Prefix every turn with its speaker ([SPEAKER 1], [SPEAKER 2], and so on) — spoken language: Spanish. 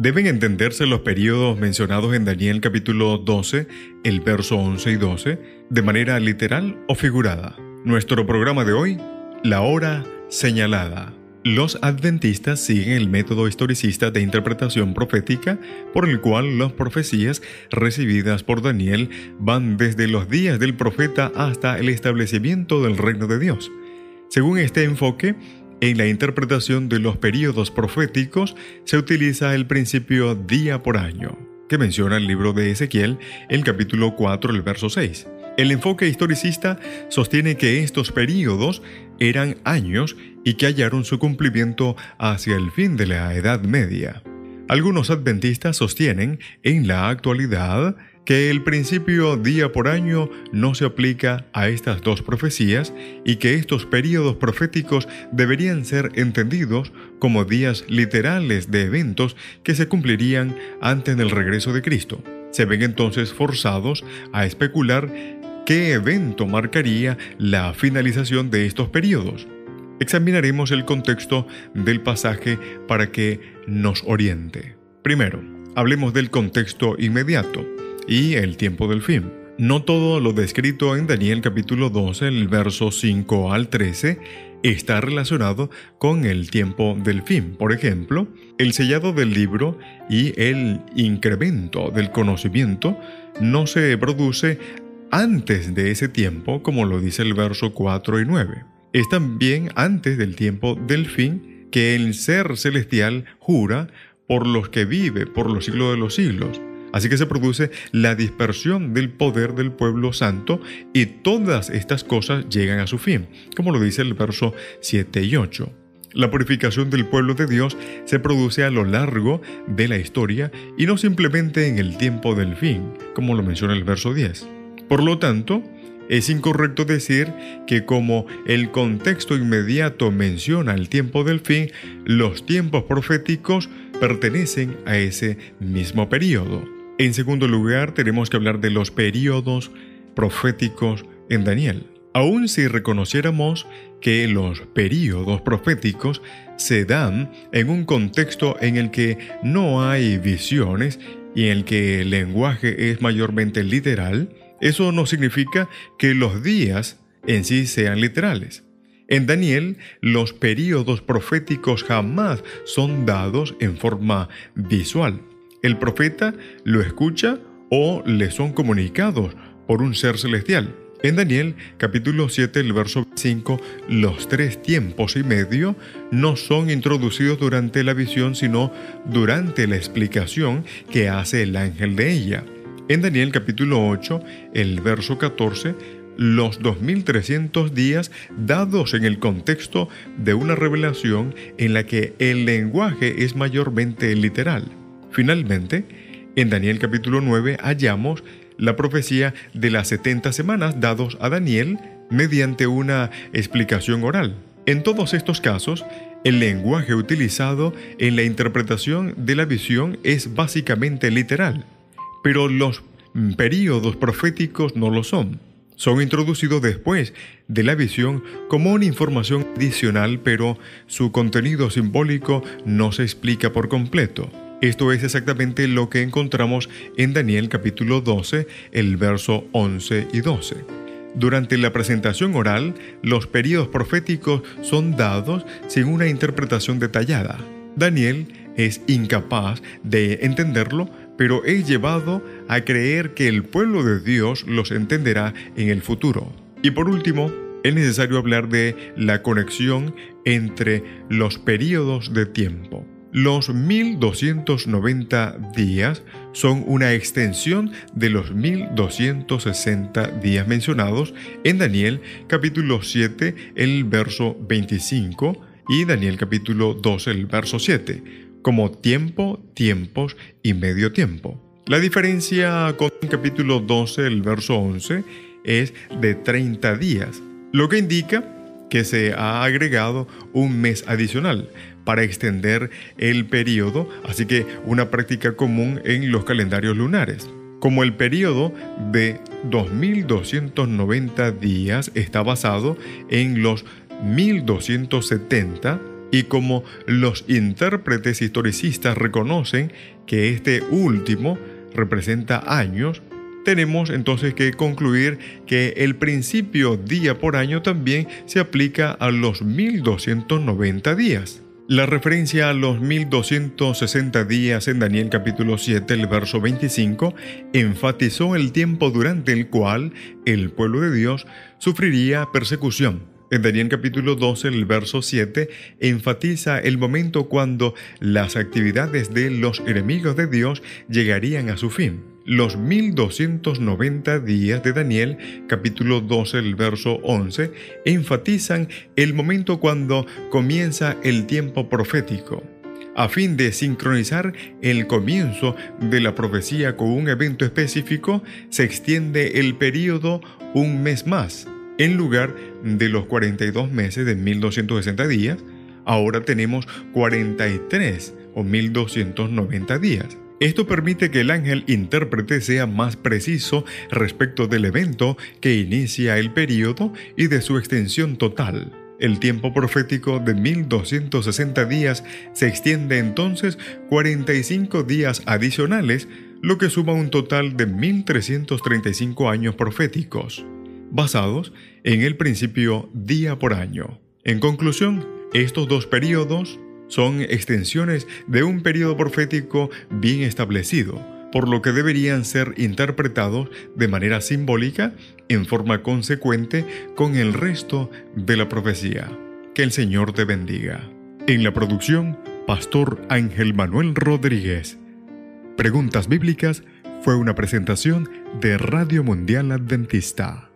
[SPEAKER 1] Deben entenderse los periodos mencionados en Daniel capítulo 12, el verso 11 y 12, de manera literal o figurada. Nuestro programa de hoy, la hora señalada. Los adventistas siguen el método historicista de interpretación profética por el cual las profecías recibidas por Daniel van desde los días del profeta hasta el establecimiento del reino de Dios. Según este enfoque, en la interpretación de los períodos proféticos se utiliza el principio día por año, que menciona el libro de Ezequiel, el capítulo 4, el verso 6. El enfoque historicista sostiene que estos períodos eran años y que hallaron su cumplimiento hacia el fin de la Edad Media. Algunos adventistas sostienen, en la actualidad, que el principio día por año no se aplica a estas dos profecías y que estos períodos proféticos deberían ser entendidos como días literales de eventos que se cumplirían antes del regreso de Cristo. Se ven entonces forzados a especular qué evento marcaría la finalización de estos periodos. Examinaremos el contexto del pasaje para que nos oriente. Primero, hablemos del contexto inmediato y el tiempo del fin. No todo lo descrito en Daniel capítulo 12, el verso 5 al 13, está relacionado con el tiempo del fin. Por ejemplo, el sellado del libro y el incremento del conocimiento no se produce antes de ese tiempo, como lo dice el verso 4 y 9. Es también antes del tiempo del fin que el ser celestial jura por los que vive por los siglos de los siglos Así que se produce la dispersión del poder del pueblo santo y todas estas cosas llegan a su fin, como lo dice el verso 7 y 8. La purificación del pueblo de Dios se produce a lo largo de la historia y no simplemente en el tiempo del fin, como lo menciona el verso 10. Por lo tanto, es incorrecto decir que como el contexto inmediato menciona el tiempo del fin, los tiempos proféticos pertenecen a ese mismo periodo. En segundo lugar, tenemos que hablar de los periodos proféticos en Daniel. Aun si reconociéramos que los periodos proféticos se dan en un contexto en el que no hay visiones y en el que el lenguaje es mayormente literal, eso no significa que los días en sí sean literales. En Daniel, los periodos proféticos jamás son dados en forma visual. El profeta lo escucha o le son comunicados por un ser celestial. En Daniel capítulo 7, el verso 5, los tres tiempos y medio no son introducidos durante la visión, sino durante la explicación que hace el ángel de ella. En Daniel capítulo 8, el verso 14, los 2300 días dados en el contexto de una revelación en la que el lenguaje es mayormente literal. Finalmente, en Daniel capítulo 9 hallamos la profecía de las 70 semanas dados a Daniel mediante una explicación oral. En todos estos casos, el lenguaje utilizado en la interpretación de la visión es básicamente literal, pero los períodos proféticos no lo son. Son introducidos después de la visión como una información adicional, pero su contenido simbólico no se explica por completo. Esto es exactamente lo que encontramos en Daniel capítulo 12, el verso 11 y 12. Durante la presentación oral, los periodos proféticos son dados sin una interpretación detallada. Daniel es incapaz de entenderlo, pero es llevado a creer que el pueblo de Dios los entenderá en el futuro. Y por último, es necesario hablar de la conexión entre los periodos de tiempo. Los 1290 días son una extensión de los 1260 días mencionados en Daniel capítulo 7, el verso 25 y Daniel capítulo 12, el verso 7. como tiempo, tiempos y medio tiempo. La diferencia con el capítulo 12, el verso 11, es de 30 días, lo que indica que se ha agregado un mes adicional para extender el periodo, así que una práctica común en los calendarios lunares. Como el periodo de 2290 días está basado en los 1270 y como los intérpretes historicistas reconocen que este último representa años, tenemos entonces que concluir que el principio día por año también se aplica a los 1290 días. La referencia a los 1260 días en Daniel capítulo 7, el verso 25, enfatizó el tiempo durante el cual el pueblo de Dios sufriría persecución. En Daniel capítulo 12, el verso 7, enfatiza el momento cuando las actividades de los enemigos de Dios llegarían a su fin. Los 1290 días de Daniel, capítulo 12, el verso 11, enfatizan el momento cuando comienza el tiempo profético. A fin de sincronizar el comienzo de la profecía con un evento específico, se extiende el período un mes más. En lugar de los 42 meses de 1260 días, ahora tenemos 43 o 1290 días. Esto permite que el ángel intérprete sea más preciso respecto del evento que inicia el periodo y de su extensión total. El tiempo profético de 1260 días se extiende entonces 45 días adicionales, lo que suma un total de 1335 años proféticos, basados en el principio día por año. En conclusión, estos dos periodos son extensiones de un periodo profético bien establecido, por lo que deberían ser interpretados de manera simbólica en forma consecuente con el resto de la profecía. Que el Señor te bendiga. En la producción, Pastor Ángel Manuel Rodríguez. Preguntas Bíblicas fue una presentación de Radio Mundial Adventista.